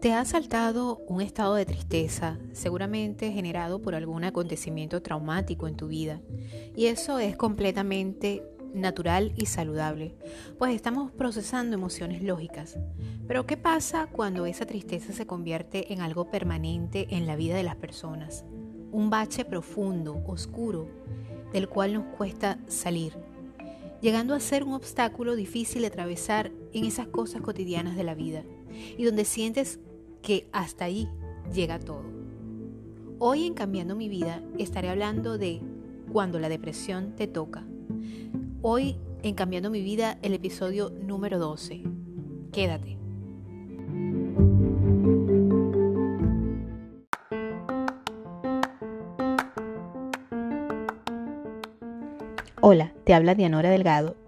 Te ha saltado un estado de tristeza, seguramente generado por algún acontecimiento traumático en tu vida, y eso es completamente natural y saludable, pues estamos procesando emociones lógicas. Pero ¿qué pasa cuando esa tristeza se convierte en algo permanente en la vida de las personas? Un bache profundo, oscuro, del cual nos cuesta salir, llegando a ser un obstáculo difícil de atravesar en esas cosas cotidianas de la vida, y donde sientes que hasta ahí llega todo. Hoy en Cambiando mi vida estaré hablando de cuando la depresión te toca. Hoy en Cambiando mi vida el episodio número 12. Quédate. Hola, te habla Dianora Delgado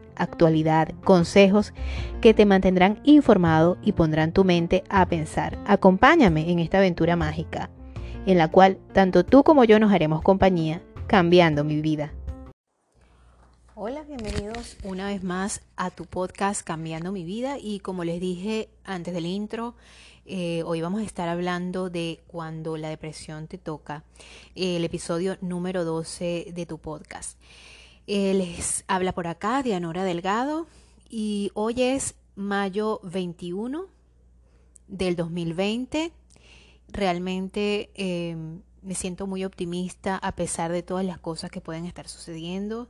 actualidad, consejos que te mantendrán informado y pondrán tu mente a pensar. Acompáñame en esta aventura mágica, en la cual tanto tú como yo nos haremos compañía, cambiando mi vida. Hola, bienvenidos una vez más a tu podcast Cambiando mi vida y como les dije antes del intro, eh, hoy vamos a estar hablando de cuando la depresión te toca, el episodio número 12 de tu podcast. Eh, les habla por acá Dianora Delgado y hoy es mayo 21 del 2020. Realmente em, me siento muy optimista a pesar de todas las cosas que pueden estar sucediendo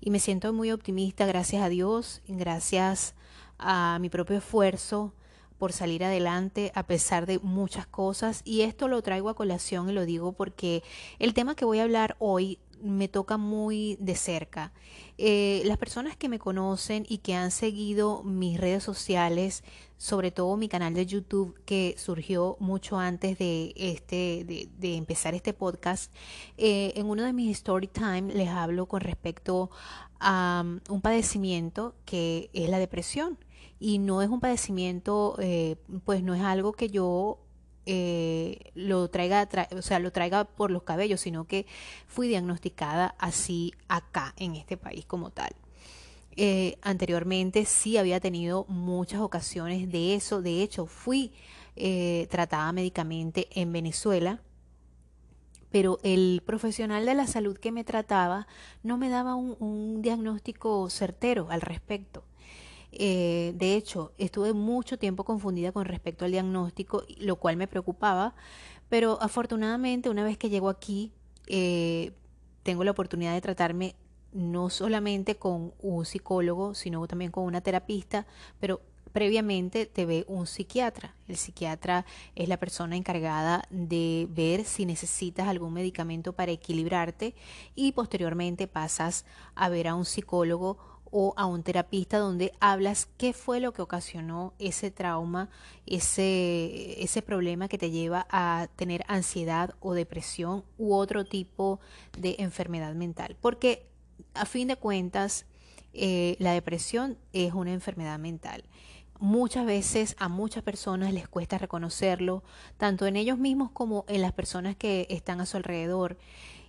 y me siento muy optimista gracias a Dios, gracias a mi propio esfuerzo por salir adelante a pesar de muchas cosas y esto lo traigo a colación y lo digo porque el tema que voy a hablar hoy me toca muy de cerca. Eh, las personas que me conocen y que han seguido mis redes sociales, sobre todo mi canal de YouTube que surgió mucho antes de este de, empezar este podcast, eh, en uno de mis story time les hablo con respecto a um, un padecimiento que es la depresión y no es un padecimiento, eh, pues no es algo que yo eh, lo traiga, o sea, lo traiga por los cabellos, sino que fui diagnosticada así acá, en este país como tal. Eh, anteriormente sí había tenido muchas ocasiones de eso, de hecho fui eh, tratada médicamente en Venezuela, pero el profesional de la salud que me trataba no me daba un diagnóstico certero al respecto. Eh, de hecho, estuve mucho tiempo confundida con respecto al diagnóstico, lo cual me preocupaba, pero afortunadamente una vez que llego aquí, eh, tengo la oportunidad de tratarme no solamente con un psicólogo, sino también con una terapista, pero previamente te ve un psiquiatra. El psiquiatra es la persona encargada de ver si necesitas algún medicamento para equilibrarte y posteriormente pasas a ver a un psicólogo o a un terapista donde hablas qué fue lo que ocasionó ese trauma, ese, ese problema que te lleva a tener ansiedad o depresión u otro tipo de enfermedad mental. Porque a fin de cuentas, eh, la depresión es una enfermedad mental. Muchas veces a muchas personas les cuesta reconocerlo, tanto en ellos mismos como en las personas que están a su alrededor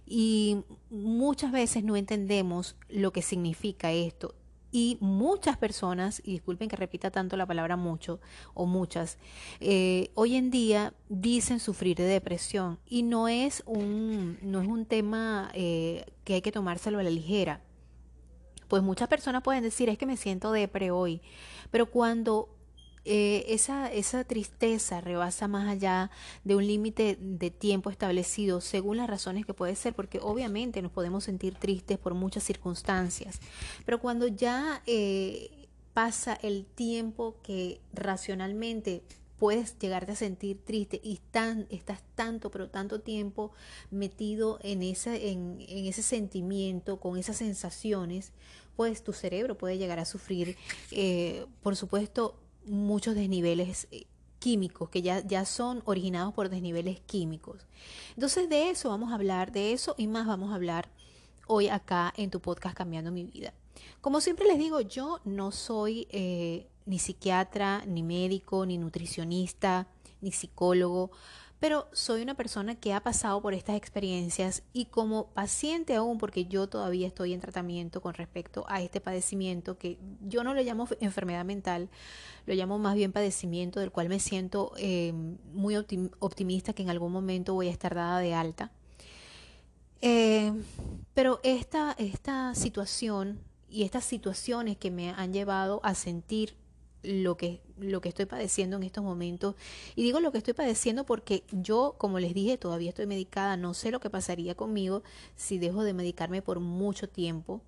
y muchas veces no entendemos lo que significa esto. Y muchas personas, y disculpen que repita tanto la palabra mucho o muchas, eh, hoy en día dicen sufrir de depresión y no es un, no es un tema eh, que hay que tomárselo a la ligera. Pues muchas personas pueden decir es que me siento depre hoy, pero cuando eh, esa, esa tristeza rebasa más allá de un límite de tiempo establecido según las razones que puede ser, porque obviamente nos podemos sentir tristes por muchas circunstancias, pero cuando ya eh, pasa el tiempo que racionalmente puedes llegarte a sentir triste y estás tanto, pero tanto tiempo metido en ese, en, ese sentimiento, con esas sensaciones, pues tu cerebro puede llegar a sufrir, eh, por supuesto, muchos desniveles eh, químicos que ya, ya son originados por desniveles químicos. Entonces de eso vamos a hablar, de eso y más vamos a hablar hoy acá en tu podcast Cambiando mi vida. Como siempre les digo, yo no soy eh, ni psiquiatra, ni médico, ni nutricionista, ni psicólogo, pero soy una persona que ha pasado por estas experiencias y como paciente aún, porque yo todavía estoy en tratamiento con respecto a este padecimiento, que yo no lo llamo enfermedad mental, lo llamo más bien padecimiento, del cual me siento eh, muy optimista que en algún momento voy a estar dada de alta. Eh, pero esta, esta situación y estas situaciones que me han llevado a sentir lo que, lo que estoy padeciendo en estos momentos. Y digo lo que estoy padeciendo porque yo, como les dije, todavía estoy medicada, no sé lo que pasaría conmigo si dejo de medicarme por mucho tiempo.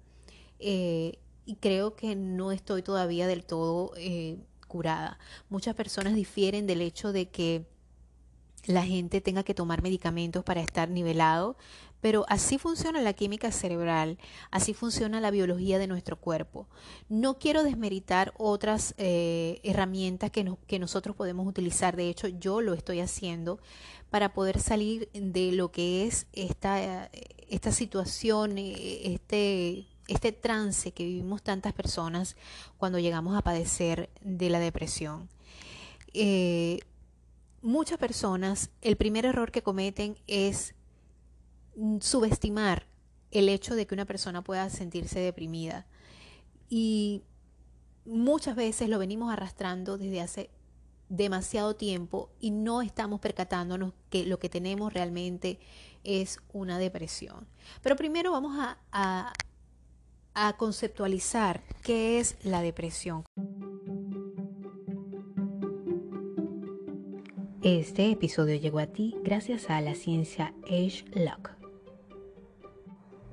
Eh, y creo que no estoy todavía del todo eh, curada. Muchas personas difieren del hecho de que la gente tenga que tomar medicamentos para estar nivelado, pero así funciona la química cerebral, así funciona la biología de nuestro cuerpo. No quiero desmeritar otras eh, herramientas que, nosotros podemos utilizar, de hecho yo lo estoy haciendo para poder salir de lo que es esta, esta situación, eh, este, este trance que vivimos tantas personas cuando llegamos a padecer de la depresión. Eh, muchas personas el primer error que cometen es subestimar el hecho de que una persona pueda sentirse deprimida. Y muchas veces lo venimos arrastrando desde hace demasiado tiempo y no estamos percatándonos que lo que tenemos realmente es una depresión. Pero primero vamos a, a, conceptualizar qué es la depresión. Este episodio llegó a ti gracias a la ciencia Age Lock.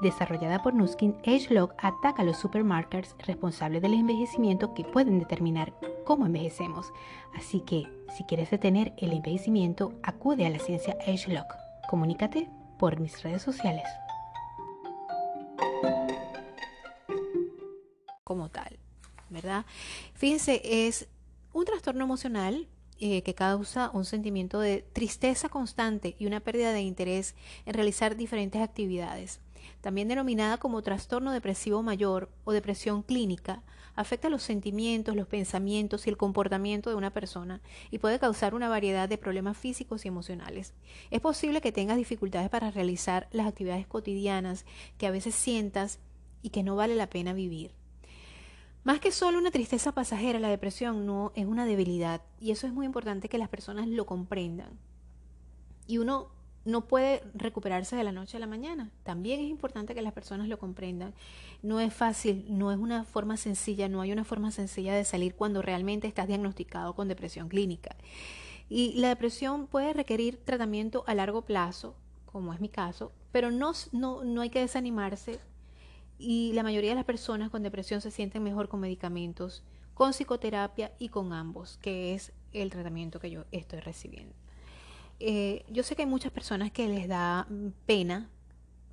desarrollada por Nuskin, AgeLog ataca a los supermarkers responsables del envejecimiento que pueden determinar cómo envejecemos. Así que, si quieres detener el envejecimiento, acude a la ciencia AgeLog. Comunícate por mis redes sociales. Como tal, ¿verdad? Fíjense, es un trastorno emocional eh, que causa un sentimiento de tristeza constante y una pérdida de interés en realizar diferentes actividades también denominada como trastorno depresivo mayor o depresión clínica, afecta los sentimientos, los pensamientos y el comportamiento de una persona y puede causar una variedad de problemas físicos y emocionales. Es posible que tengas dificultades para realizar las actividades cotidianas que a veces sientas y que no vale la pena vivir. Más que solo una tristeza pasajera, la depresión no es una debilidad y eso es muy importante que las personas lo comprendan. Y uno no puede recuperarse de la noche a la mañana. También es importante que las personas lo comprendan. No es fácil, no es una forma sencilla, no hay una forma sencilla de salir cuando realmente estás diagnosticado con depresión clínica. Y la depresión puede requerir tratamiento a largo plazo, como es mi caso, pero no, no, no hay que desanimarse y la mayoría de las personas con depresión se sienten mejor con medicamentos, con psicoterapia y con ambos, que es el tratamiento que yo estoy recibiendo. Eh, yo sé que hay muchas personas que les da pena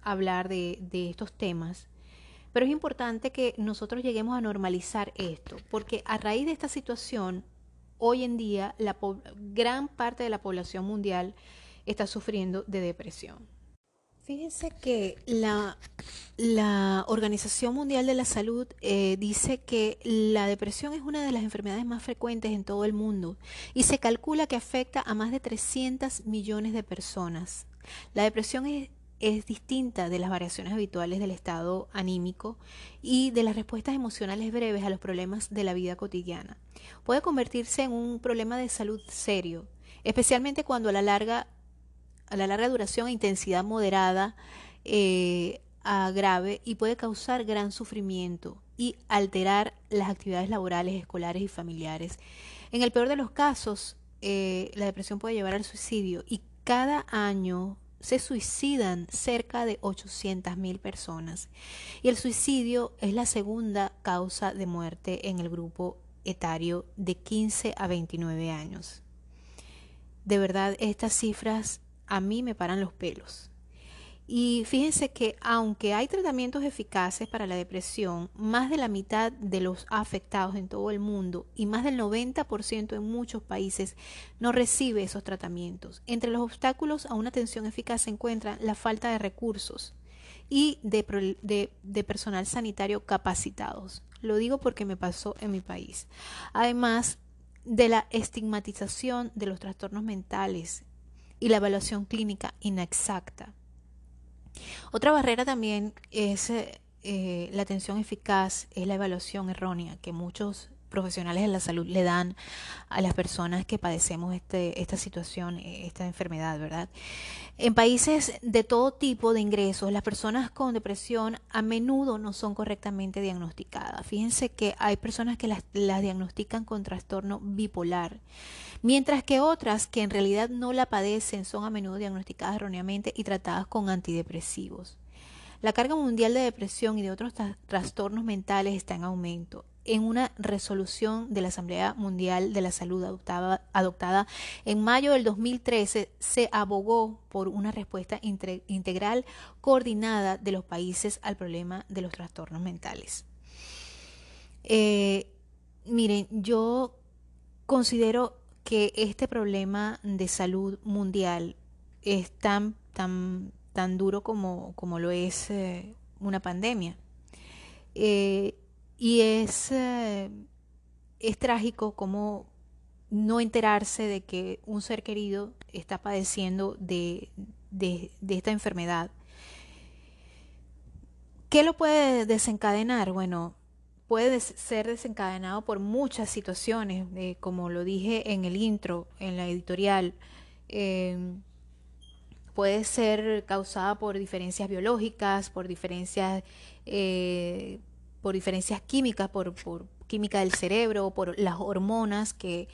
hablar de, estos temas, pero es importante que nosotros lleguemos a normalizar esto, porque a raíz de esta situación, hoy en día la gran parte de la población mundial está sufriendo de depresión. Fíjense que la, la, Organización Mundial de la Salud eh, dice que la depresión es una de las enfermedades más frecuentes en todo el mundo y se calcula que afecta a más de 300 millones de personas. La depresión es, es distinta de las variaciones habituales del estado anímico y de las respuestas emocionales breves a los problemas de la vida cotidiana. Puede convertirse en un problema de salud serio, especialmente cuando a la larga a la larga duración e intensidad moderada eh, a grave y puede causar gran sufrimiento y alterar las actividades laborales, escolares y familiares. En el peor de los casos, eh, la depresión puede llevar al suicidio y cada año se suicidan cerca de 800.000 personas. Y el suicidio es la segunda causa de muerte en el grupo etario de 15 a 29 años. De verdad, estas cifras a mí me paran los pelos. Y fíjense que aunque hay tratamientos eficaces para la depresión, más de la mitad de los afectados en todo el mundo y más del 90% en muchos países no recibe esos tratamientos. Entre los obstáculos a una atención eficaz se encuentra la falta de recursos y de, de personal sanitario capacitados. Lo digo porque me pasó en mi país. Además de la estigmatización de los trastornos mentales y la evaluación clínica inexacta. Otra barrera también es eh, la atención eficaz, es la evaluación errónea que muchos profesionales de la salud le dan a las personas que padecemos este, esta situación, esta enfermedad, ¿verdad? En países de todo tipo de ingresos, las personas con depresión a menudo no son correctamente diagnosticadas. Fíjense que hay personas que las, las diagnostican con trastorno bipolar, mientras que otras que en realidad no la padecen son a menudo diagnosticadas erróneamente y tratadas con antidepresivos. La carga mundial de depresión y de otros trastornos mentales está en aumento en una resolución de la Asamblea Mundial de la Salud adoptada, en mayo del 2013, se abogó por una respuesta integral coordinada de los países al problema de los trastornos mentales. Eh, miren, yo considero que este problema de salud mundial es tan, tan, tan duro como, como lo es eh, una pandemia. Eh, y es, eh, es trágico como no enterarse de que un ser querido está padeciendo de, de, esta enfermedad. ¿Qué lo puede desencadenar? Bueno, puede ser desencadenado por muchas situaciones, eh, como lo dije en el intro, en la editorial. Em, puede ser causada por diferencias biológicas, por diferencias eh, por diferencias químicas, por, química del cerebro, por las hormonas, que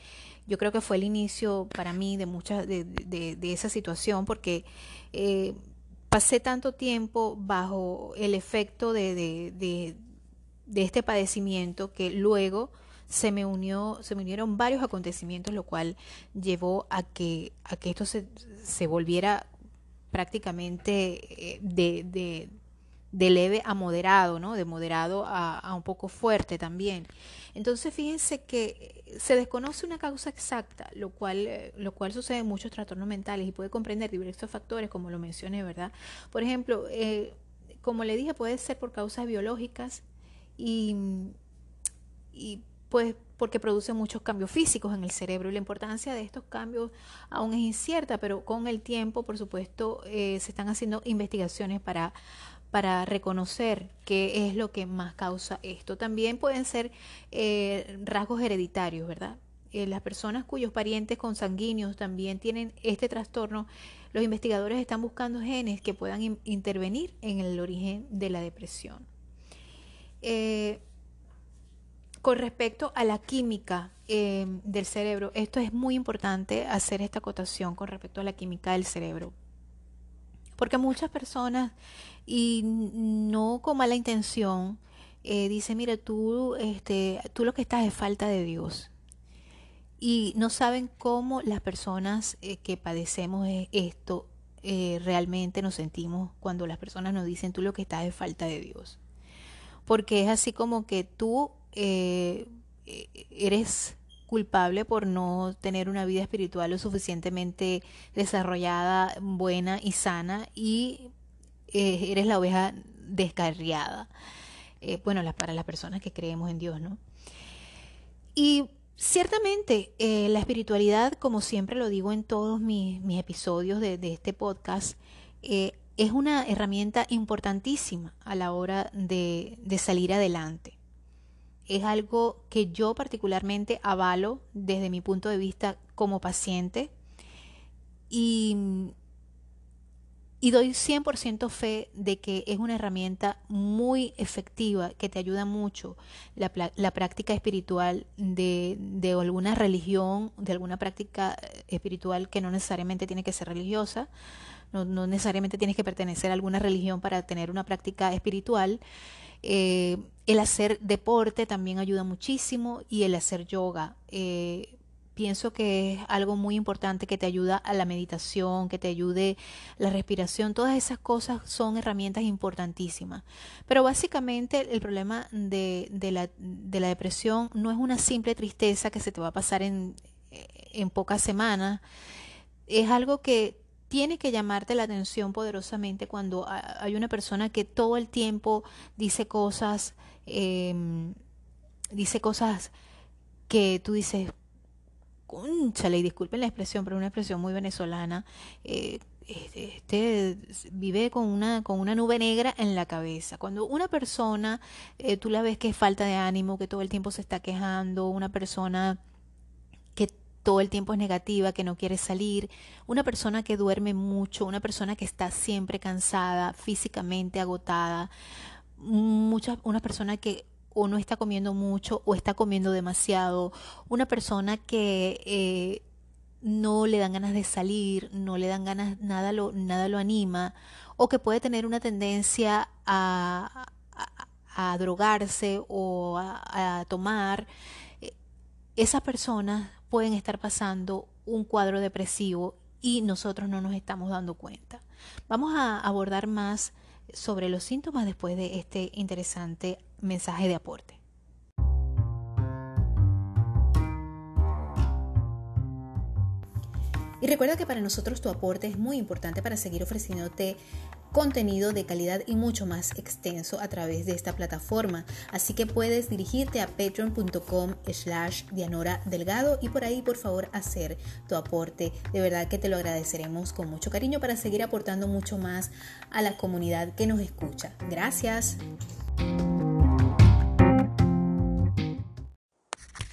yo creo que fue el inicio para mí de muchas de, esa situación, porque eh, pasé tanto tiempo bajo el efecto de, de, este padecimiento que luego se me unió, se me unieron varios acontecimientos, lo cual llevó a que, a que esto se, se volviera prácticamente eh, de, de leve a moderado, ¿no? De moderado a, un poco fuerte también. Entonces, fíjense que se desconoce una causa exacta, lo cual, eh, lo cual sucede en muchos trastornos mentales y puede comprender diversos factores, como lo mencioné, ¿verdad? Por ejemplo, eh, como le dije, puede ser por causas biológicas y, y pues porque produce muchos cambios físicos en el cerebro y la importancia de estos cambios aún es incierta, pero con el tiempo, por supuesto, eh, se están haciendo investigaciones para para reconocer qué es lo que más causa esto. También pueden ser eh, rasgos hereditarios, ¿verdad? Eh, las personas cuyos parientes consanguíneos también tienen este trastorno, los investigadores están buscando genes que puedan intervenir en el origen de la depresión. Eh, con respecto a la química del cerebro, esto es muy importante hacer esta acotación con respecto a la química del cerebro. Porque muchas personas, y no con mala intención, eh, dicen, mira, tú, este, tú lo que estás es falta de Dios. Y no saben cómo las personas eh, que padecemos esto eh, realmente nos sentimos cuando las personas nos dicen, tú lo que estás es falta de Dios. Porque es así como que tú eres culpable por no tener una vida espiritual lo suficientemente desarrollada, buena y sana y eh, eres la oveja descarriada. Eh, bueno, para las personas que creemos en Dios, ¿no? Y ciertamente eh, la espiritualidad, como siempre lo digo en todos mis, episodios de, este podcast, es una herramienta importantísima a la hora de salir adelante es algo que yo particularmente avalo desde mi punto de vista como paciente y, y doy 100% fe de que es una herramienta muy efectiva que te ayuda mucho la, la práctica espiritual de, de, alguna religión, de alguna práctica espiritual que no necesariamente tiene que ser religiosa, no, necesariamente tienes que pertenecer a alguna religión para tener una práctica espiritual. Eh, el hacer deporte también ayuda muchísimo y el hacer yoga. Eh, pienso que es algo muy importante que te ayuda a la meditación, que te ayude la respiración, todas esas cosas son herramientas importantísimas. Pero básicamente el problema de, la, de la, depresión no es una simple tristeza que se te va a pasar en, en pocas semanas, es algo que tiene que llamarte la atención poderosamente cuando hay una persona que todo el tiempo dice cosas, em, dice cosas que tú dices, conchale, y disculpen la expresión, pero una expresión muy venezolana, eh, este, este, vive con una, con una nube negra en la cabeza. Cuando una persona, eh, tú la ves que es falta de ánimo, que todo el tiempo se está quejando, una persona todo el tiempo es negativa, que no quiere salir, una persona que duerme mucho, una persona que está siempre cansada, físicamente agotada, mucha, una persona que o no está comiendo mucho o está comiendo demasiado, una persona que eh, no le dan ganas de salir, no le dan ganas, nada lo, nada lo anima, o que puede tener una tendencia a, a, drogarse o a, a tomar, eh, esas personas pueden estar pasando un cuadro depresivo y nosotros no nos estamos dando cuenta. Vamos a abordar más sobre los síntomas después de este interesante mensaje de aporte. Y recuerda que para nosotros tu aporte es muy importante para seguir ofreciéndote contenido de calidad y mucho más extenso a través de esta plataforma. Así que puedes dirigirte a patreon.com slash Dianora Delgado y por ahí por favor hacer tu aporte. De verdad que te lo agradeceremos con mucho cariño para seguir aportando mucho más a la comunidad que nos escucha. Gracias.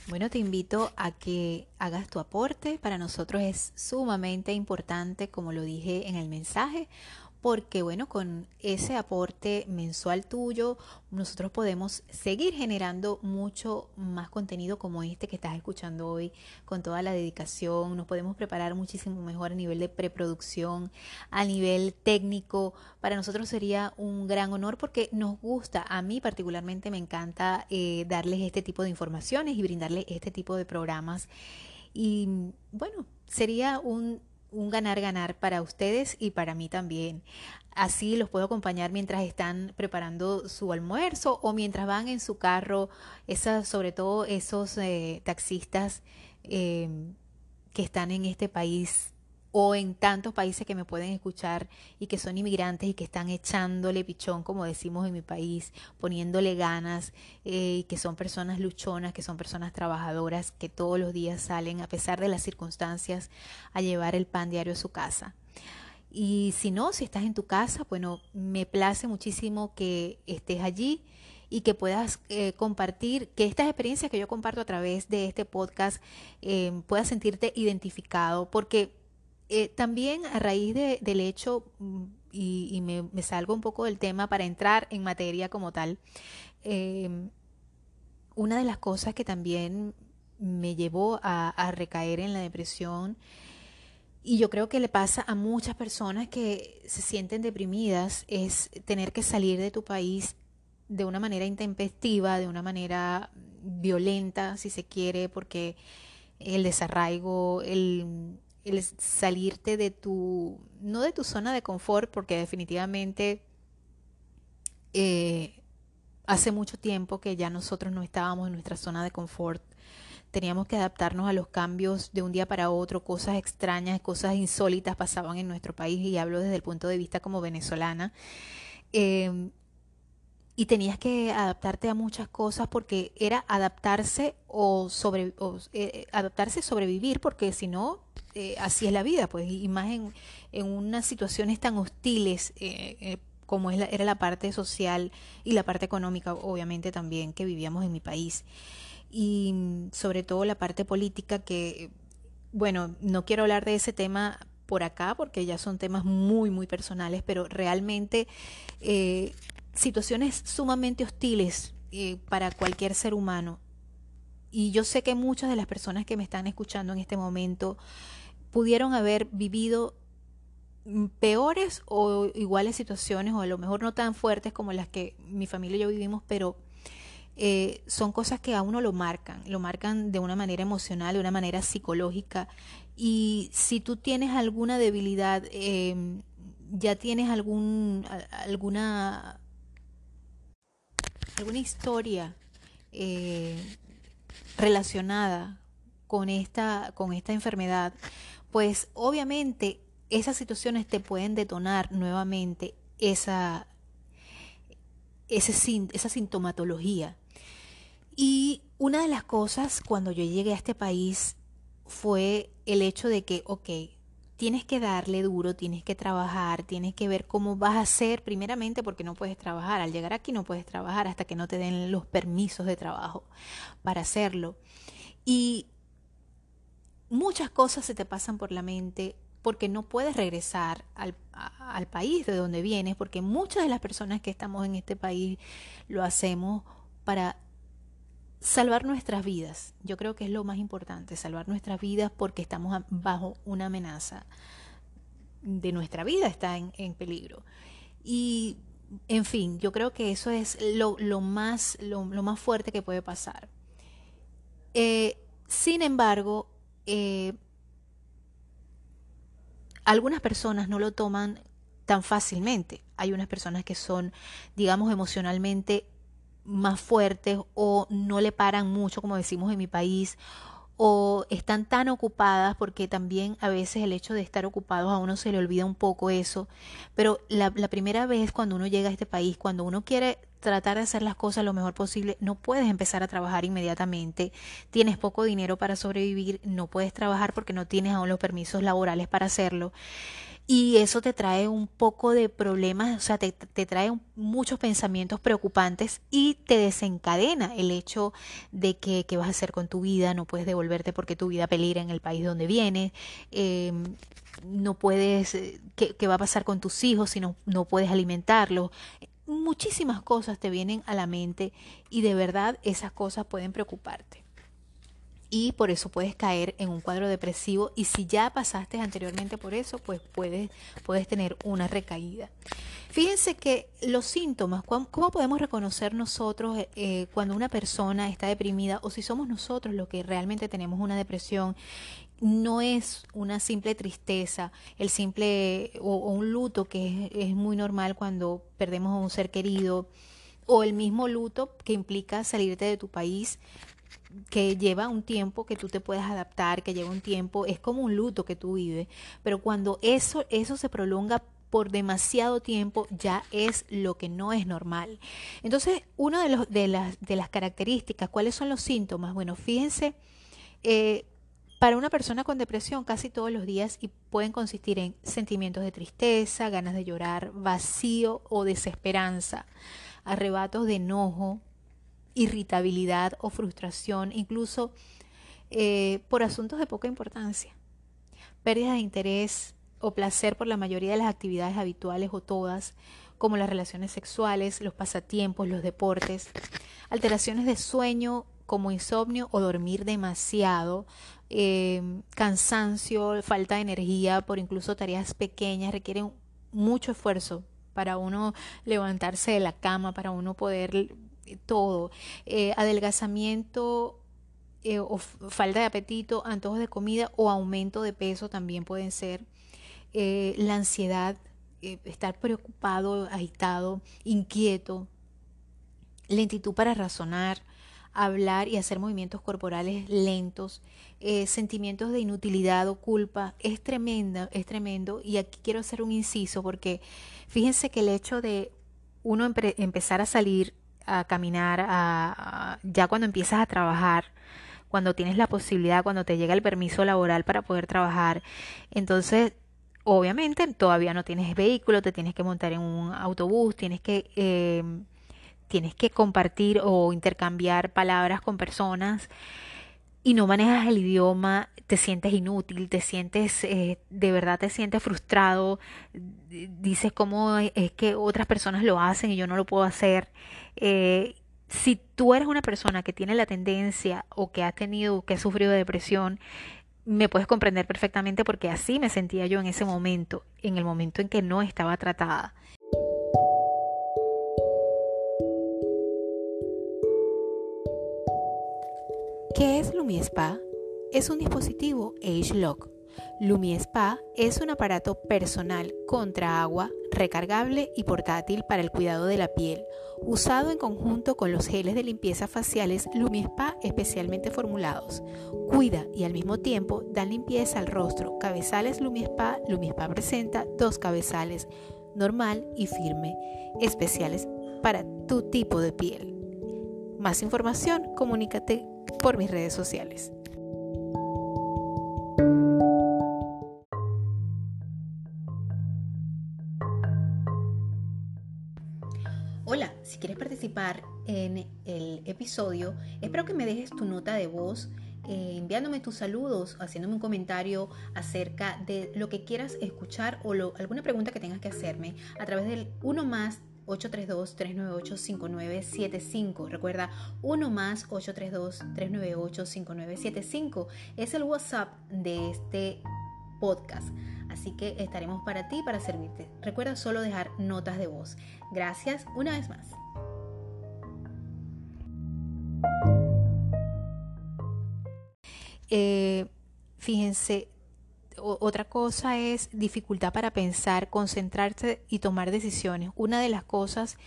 Bueno, te invito a que hagas tu aporte. Para nosotros es sumamente importante, como lo dije en el mensaje, porque bueno, con ese aporte mensual tuyo, nosotros podemos seguir generando mucho más contenido como este que estás escuchando hoy, con toda la dedicación, nos podemos preparar muchísimo mejor a nivel de preproducción, a nivel técnico. Para nosotros sería un gran honor porque nos gusta, a mí particularmente me encanta eh, darles este tipo de informaciones y brindarles este tipo de programas. Y bueno, sería un un ganar-ganar para ustedes y para mí también. Así los puedo acompañar mientras están preparando su almuerzo o mientras van en su carro, esas, sobre todo esos eh, taxistas eh, que están en este país o en tantos países que me pueden escuchar y que son inmigrantes y que están echándole pichón, como decimos en mi país, poniéndole ganas, eh, que son personas luchonas, que son personas trabajadoras, que todos los días salen, a pesar de las circunstancias, a llevar el pan diario a su casa. Y si no, si estás en tu casa, bueno, me place muchísimo que estés allí y que puedas eh, compartir, que estas experiencias que yo comparto a través de este podcast eh, puedas sentirte identificado, porque eh, también a raíz de, del hecho, mm, y, me, salgo un poco del tema para entrar en materia como tal, em, una de las cosas que también me llevó a, a, recaer en la depresión, y yo creo que le pasa a muchas personas que se sienten deprimidas, es tener que salir de tu país de una manera intempestiva, de una manera violenta, si se quiere, porque el desarraigo, el el salirte de tu, no de tu zona de confort, porque definitivamente eh, hace mucho tiempo que ya nosotros no estábamos en nuestra zona de confort. Teníamos que adaptarnos a los cambios de un día para otro, cosas extrañas, cosas insólitas pasaban en nuestro país y hablo desde el punto de vista como venezolana. Eh, y tenías que adaptarte a muchas cosas porque era adaptarse o, sobre, eh, adaptarse sobrevivir porque si no eh, así es la vida pues y más en, en unas situaciones tan hostiles eh, como es era la parte social y la parte económica obviamente también que vivíamos en mi país. Y sobre todo la parte política que bueno no quiero hablar de ese tema por acá porque ya son temas muy muy personales pero realmente situaciones sumamente hostiles eh, para cualquier ser humano. Y yo sé que muchas de las personas que me están escuchando en este momento pudieron haber vivido peores o iguales situaciones, o a lo mejor no tan fuertes como las que mi familia y yo vivimos, pero eh, son cosas que a uno lo marcan, lo marcan de una manera emocional, de una manera psicológica. Y si tú tienes alguna debilidad, em, ya tienes algún, alguna, alguna historia eh, relacionada con esta, con esta enfermedad, pues obviamente esas situaciones te pueden detonar nuevamente esa, esa sintomatología. Y una de las cosas cuando yo llegué a este país fue el hecho de que, ok, tienes que darle duro, tienes que trabajar, tienes que ver cómo vas a hacer, primeramente porque no puedes trabajar, al llegar aquí no puedes trabajar hasta que no te den los permisos de trabajo para hacerlo. Y muchas cosas se te pasan por la mente porque no puedes regresar al, al país de donde vienes, porque muchas de las personas que estamos en este país lo hacemos para salvar nuestras vidas. Yo creo que es lo más importante, salvar nuestras vidas porque estamos bajo una amenaza de nuestra vida está en, peligro. Y, en fin, yo creo que eso es lo, más, lo, más fuerte que puede pasar. Eh, sin embargo, eh, algunas personas no lo toman tan fácilmente. Hay unas personas que son, digamos, emocionalmente más fuertes o no le paran mucho, como decimos en mi país, o están tan ocupadas porque también a veces el hecho de estar ocupados a uno se le olvida un poco eso, pero la, primera vez cuando uno llega a este país, cuando uno quiere tratar de hacer las cosas lo mejor posible, no puedes empezar a trabajar inmediatamente, tienes poco dinero para sobrevivir, no puedes trabajar porque no tienes aún los permisos laborales para hacerlo y eso te trae un poco de problemas, o sea, te, trae muchos pensamientos preocupantes y te desencadena el hecho de que qué vas a hacer con tu vida, no puedes devolverte porque tu vida peligra en el país donde vienes, em, no puedes, eh, ¿qué, ¿qué, va a pasar con tus hijos si no, no puedes alimentarlos? Muchísimas cosas te vienen a la mente y de verdad esas cosas pueden preocuparte y por eso puedes caer en un cuadro depresivo y si ya pasaste anteriormente por eso, pues puedes, puedes tener una recaída. Fíjense que los síntomas, ¿cómo, podemos reconocer nosotros eh, cuando una persona está deprimida o si somos nosotros los que realmente tenemos una depresión? No es una simple tristeza, el simple o, un luto que es muy normal cuando perdemos a un ser querido o el mismo luto que implica salirte de tu país que lleva un tiempo que tú te puedes adaptar, que lleva un tiempo, es como un luto que tú vives, pero cuando eso, eso se prolonga por demasiado tiempo ya es lo que no es normal. Entonces, una de, los, de, las, de las características, ¿cuáles son los síntomas? Bueno, fíjense, eh, para una persona con depresión casi todos los días y pueden consistir en sentimientos de tristeza, ganas de llorar, vacío o desesperanza, arrebatos de enojo, irritabilidad o frustración, incluso eh, por asuntos de poca importancia, pérdida de interés o placer por la mayoría de las actividades habituales o todas, como las relaciones sexuales, los pasatiempos, los deportes, alteraciones de sueño como insomnio o dormir demasiado, eh, cansancio, falta de energía por incluso tareas pequeñas, requieren mucho esfuerzo para uno levantarse de la cama, para uno poder todo, eh, adelgazamiento eh, o falta de apetito, antojos de comida o aumento de peso también pueden ser, eh, la ansiedad, estar preocupado, agitado, inquieto, lentitud para razonar, hablar y hacer movimientos corporales lentos, sentimientos de inutilidad o culpa, es tremenda, es tremendo. Y aquí quiero hacer un inciso porque fíjense que el hecho de uno empezar a salir a caminar, a, ya cuando empiezas a trabajar, cuando tienes la posibilidad, cuando te llega el permiso laboral para poder trabajar, entonces obviamente todavía no tienes vehículo, te tienes que montar en un autobús, tienes que, eh, tienes que compartir o intercambiar palabras con personas y no manejas el idioma, te sientes inútil, te sientes, eh, de verdad te sientes frustrado, dices cómo es que otras personas lo hacen y yo no lo puedo hacer. Eh, si tú eres una persona que tiene la tendencia o que ha tenido, que ha sufrido depresión, me puedes comprender perfectamente porque así me sentía yo en ese momento, en el momento en que no estaba tratada. ¿Qué es LumiSpa? Es un dispositivo Age Lock. LumiSpa es un aparato personal contra agua, recargable y portátil para el cuidado de la piel, usado en conjunto con los geles de limpieza faciales LumiSpa especialmente formulados. Cuida y al mismo tiempo da limpieza al rostro. Cabezales LumiSpa, LumiSpa presenta dos cabezales, normal y firme, especiales para tu tipo de piel. Más información, comunícate por mis redes sociales. Hola, si quieres participar en el episodio, espero que me dejes tu nota de voz eh, enviándome tus saludos, haciéndome un comentario acerca de lo que quieras escuchar o alguna pregunta que tengas que hacerme a través del 1 más 832-398-5975. Recuerda, 1 más 832-398-5975 es el WhatsApp de este podcast. Así que estaremos para ti, para servirte. Recuerda solo dejar notas de voz. Gracias una vez más. Eh, fíjense, otra cosa es dificultad para pensar, concentrarse y tomar decisiones. Una de las cosas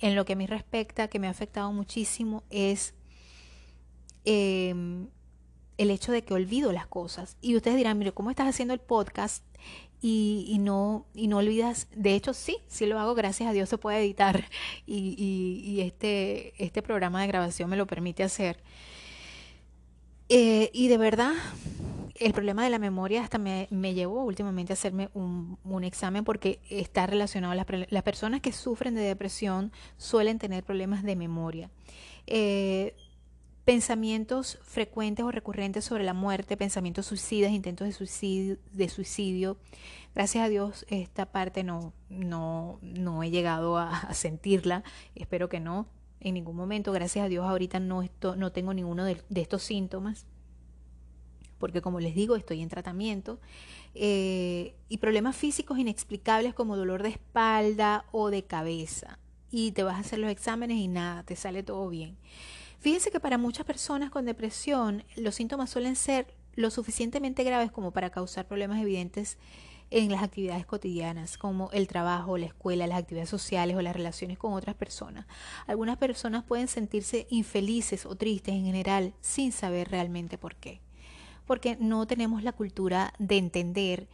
en lo que a mí respecta que me ha afectado muchísimo es em, el hecho de que olvido las cosas. Y ustedes dirán, mire, ¿cómo estás haciendo el podcast? Y, no, y no olvidas, de hecho sí, sí lo hago, gracias a Dios se puede editar y, este, este programa de grabación me lo permite hacer. Eh, y de verdad, el problema de la memoria hasta me, llevó últimamente a hacerme un, examen porque está relacionado. Las, las personas que sufren de depresión suelen tener problemas de memoria. Eh, pensamientos frecuentes o recurrentes sobre la muerte, pensamientos suicidas, intentos de suicidio, de suicidio. Gracias a Dios esta parte no, no, no he llegado a, sentirla, espero que no en ningún momento. Gracias a Dios ahorita no, esto, no tengo ninguno de estos síntomas porque como les digo, estoy en tratamiento, eh, y problemas físicos inexplicables como dolor de espalda o de cabeza. Y te vas a hacer los exámenes y nada, te sale todo bien. Fíjense que para muchas personas con depresión los síntomas suelen ser lo suficientemente graves como para causar problemas evidentes en las actividades cotidianas, como el trabajo, la escuela, las actividades sociales o las relaciones con otras personas. Algunas personas pueden sentirse infelices o tristes en general sin saber realmente por qué porque no tenemos la cultura de entender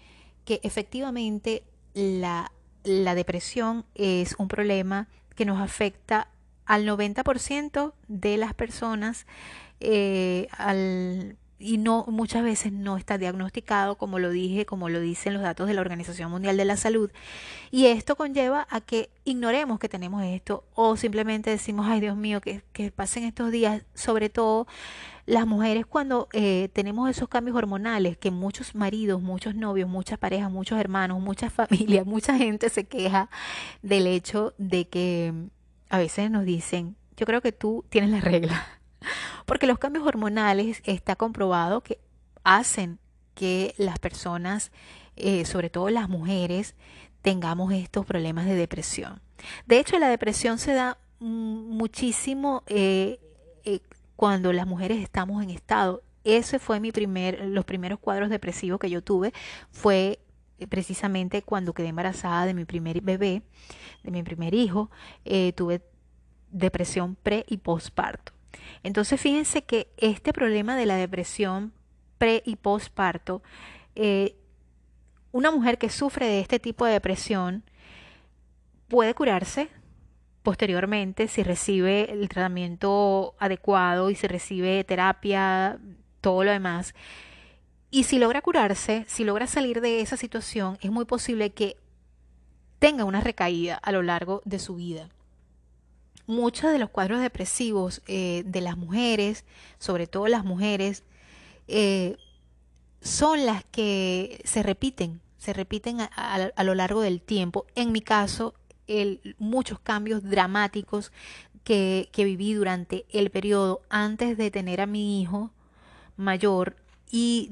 que efectivamente la, depresión es un problema que nos afecta al 90% de las personas eh, al y no muchas veces no está diagnosticado como lo dije, como lo dicen los datos de la Organización Mundial de la Salud. Y esto conlleva a que ignoremos que tenemos esto o simplemente decimos, ay Dios mío, que, que pasen estos días, sobre todo las mujeres cuando eh, tenemos esos cambios hormonales, que muchos maridos, muchos novios, muchas parejas, muchos hermanos, muchas familias, mucha gente se queja del hecho de que a veces nos dicen, yo creo que tú tienes la regla porque los cambios hormonales está comprobado que hacen que las personas, eh, sobre todo las mujeres, tengamos estos problemas de depresión. De hecho, la depresión se da muchísimo eh, eh, cuando las mujeres estamos en estado. Ese fue mi primer, los primeros cuadros depresivos que yo tuve, fue precisamente cuando quedé embarazada de mi primer bebé, de mi primer hijo, tuve depresión pre y postparto. Entonces fíjense que este problema de la depresión pre y postparto, eh, una mujer que sufre de este tipo de depresión puede curarse posteriormente si recibe el tratamiento adecuado y si recibe terapia, todo lo demás. Y si logra curarse, si logra salir de esa situación, es muy posible que tenga una recaída a lo largo de su vida muchos de los cuadros depresivos eh, de las mujeres, sobre todo las mujeres, eh, son las que se repiten, se repiten a, lo largo del tiempo. En mi caso, muchos cambios dramáticos que, que viví durante el periodo antes de tener a mi hijo mayor y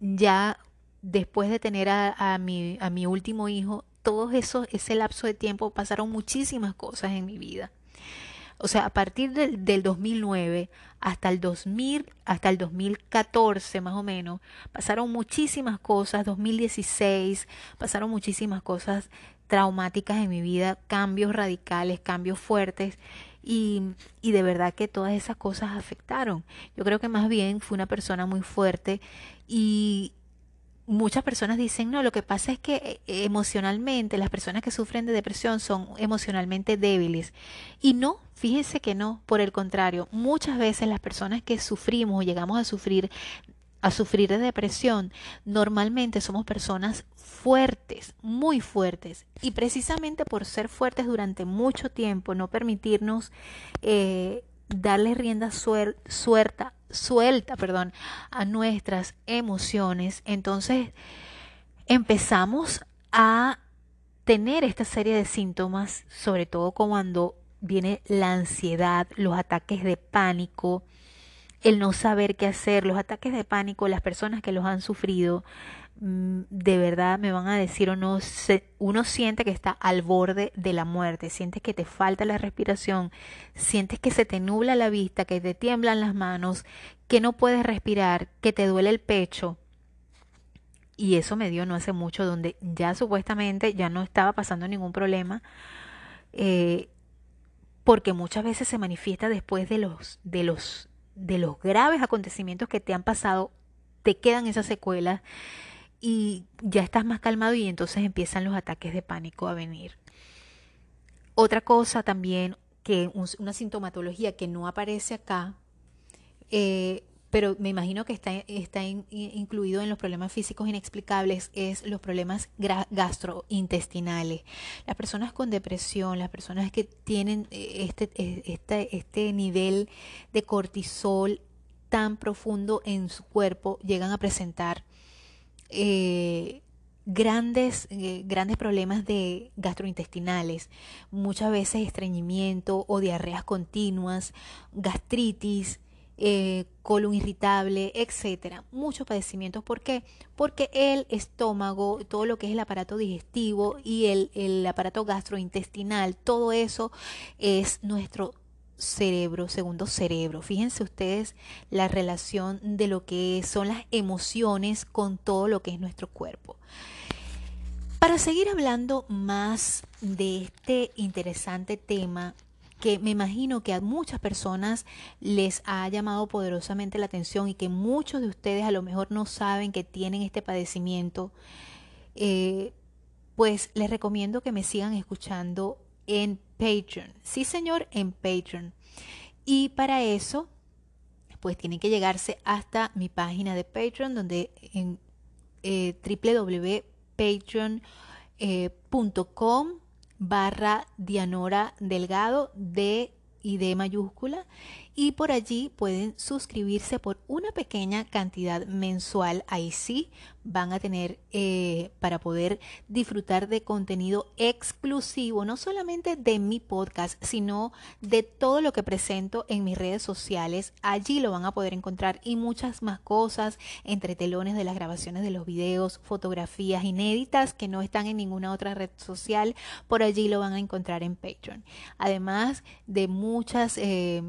ya después de tener a, mi, a mi último hijo, todo eso, ese lapso de tiempo pasaron muchísimas cosas en mi vida. O sea, a partir del, del 2009 hasta el 2000, hasta el 2014 más o menos, pasaron muchísimas cosas, 2016, pasaron muchísimas cosas traumáticas en mi vida, cambios radicales, cambios fuertes y, y, de verdad que todas esas cosas afectaron. Yo creo que más bien fue una persona muy fuerte y, muchas personas dicen, no, lo que pasa es que eh, emocionalmente las personas que sufren de depresión son emocionalmente débiles. Y no, fíjense que no, por el contrario, muchas veces las personas que sufrimos o llegamos a sufrir a sufrir de depresión, normalmente somos personas fuertes, muy fuertes. Y precisamente por ser fuertes durante mucho tiempo, no permitirnos eh, darle rienda suelta, suelta perdón, a nuestras emociones, entonces empezamos a tener esta serie de síntomas, sobre todo cuando viene la ansiedad, los ataques de pánico, el no saber qué hacer, los ataques de pánico, las personas que los han sufrido, de verdad me van a decir o no, uno siente que está al borde de la muerte, sientes que te falta la respiración, sientes que se te nubla la vista, que te tiemblan las manos, que no puedes respirar, que te duele el pecho. Y eso me dio no hace mucho, donde ya supuestamente ya no estaba pasando ningún problema, eh, porque muchas veces se manifiesta después de los, de los, de los graves acontecimientos que te han pasado, te quedan esas secuelas y ya estás más calmado y entonces empiezan los ataques de pánico a venir. Otra cosa también, que una sintomatología que no aparece acá, eh, pero me imagino que está, está incluido en los problemas físicos inexplicables, es los problemas gastrointestinales. Las personas con depresión, las personas que tienen eh, este, eh, este, este nivel de cortisol tan profundo en su cuerpo, llegan a presentar eh, grandes, eh, grandes problemas de gastrointestinales, muchas veces estreñimiento o diarreas continuas, gastritis, eh, colon irritable, etcétera. Muchos padecimientos. ¿Por qué? Porque el estómago, todo lo que es el aparato digestivo y el, el aparato gastrointestinal, todo eso es nuestro cerebro, segundo cerebro. Fíjense ustedes la relación de lo que son las emociones con todo lo que es nuestro cuerpo. Para seguir hablando más de este interesante tema que me imagino que a muchas personas les ha llamado poderosamente la atención y que muchos de ustedes a lo mejor no saben que tienen este padecimiento, eh, pues les recomiendo que me sigan escuchando en Patreon. Sí, señor, en Patreon. Y para eso, pues tienen que llegarse hasta mi página de Patreon, donde en eh, www.patreon.com barra Dianora Delgado de y de mayúscula y por allí pueden suscribirse por una pequeña cantidad mensual. Ahí sí van a tener eh, para poder disfrutar de contenido exclusivo, no solamente de mi podcast, sino de todo lo que presento en mis redes sociales. Allí lo van a poder encontrar y muchas más cosas, entre telones de las grabaciones de los videos, fotografías inéditas que no están en ninguna otra red social. Por allí lo van a encontrar en Patreon. Además de muchas... Eh,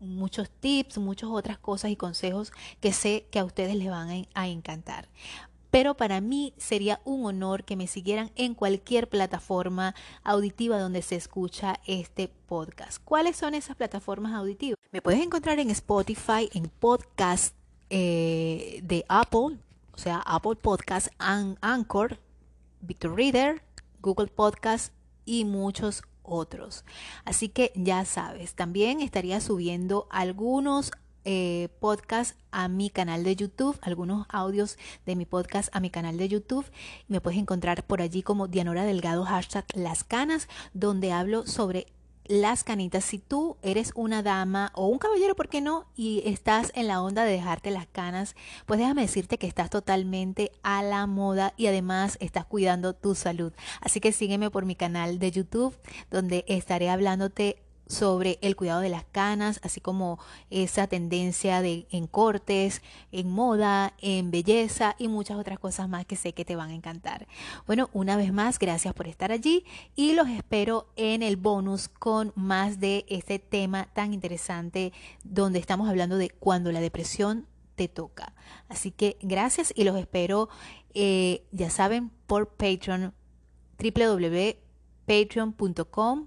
muchos tips, muchas otras cosas y consejos que sé que a ustedes les van a, encantar. Pero para mí sería un honor que me siguieran en cualquier plataforma auditiva donde se escucha este podcast. ¿Cuáles son esas plataformas auditivas? Me puedes encontrar en Spotify, en podcast eh, de Apple, o sea, Apple Podcast, Anchor, Victor Reader, Google Podcast y muchos otros. Así que ya sabes, también estaría subiendo algunos eh, podcasts a mi canal de YouTube, algunos audios de mi podcast a mi canal de YouTube. Me puedes encontrar por allí como Dianora Delgado, hashtag Las Canas, donde hablo sobre las canitas. Si tú eres una dama o un caballero, ¿por qué no? Y estás en la onda de dejarte las canas, pues déjame decirte que estás totalmente a la moda y además estás cuidando tu salud. Así que sígueme por mi canal de YouTube, donde estaré hablándote sobre el cuidado de las canas, así como esa tendencia de en cortes, en moda, en belleza y muchas otras cosas más que sé que te van a encantar. Bueno, una vez más, gracias por estar allí y los espero en el bonus con más de este tema tan interesante donde estamos hablando de cuando la depresión te toca. Así que gracias y los espero, eh, ya saben, por Patreon www.patreon.com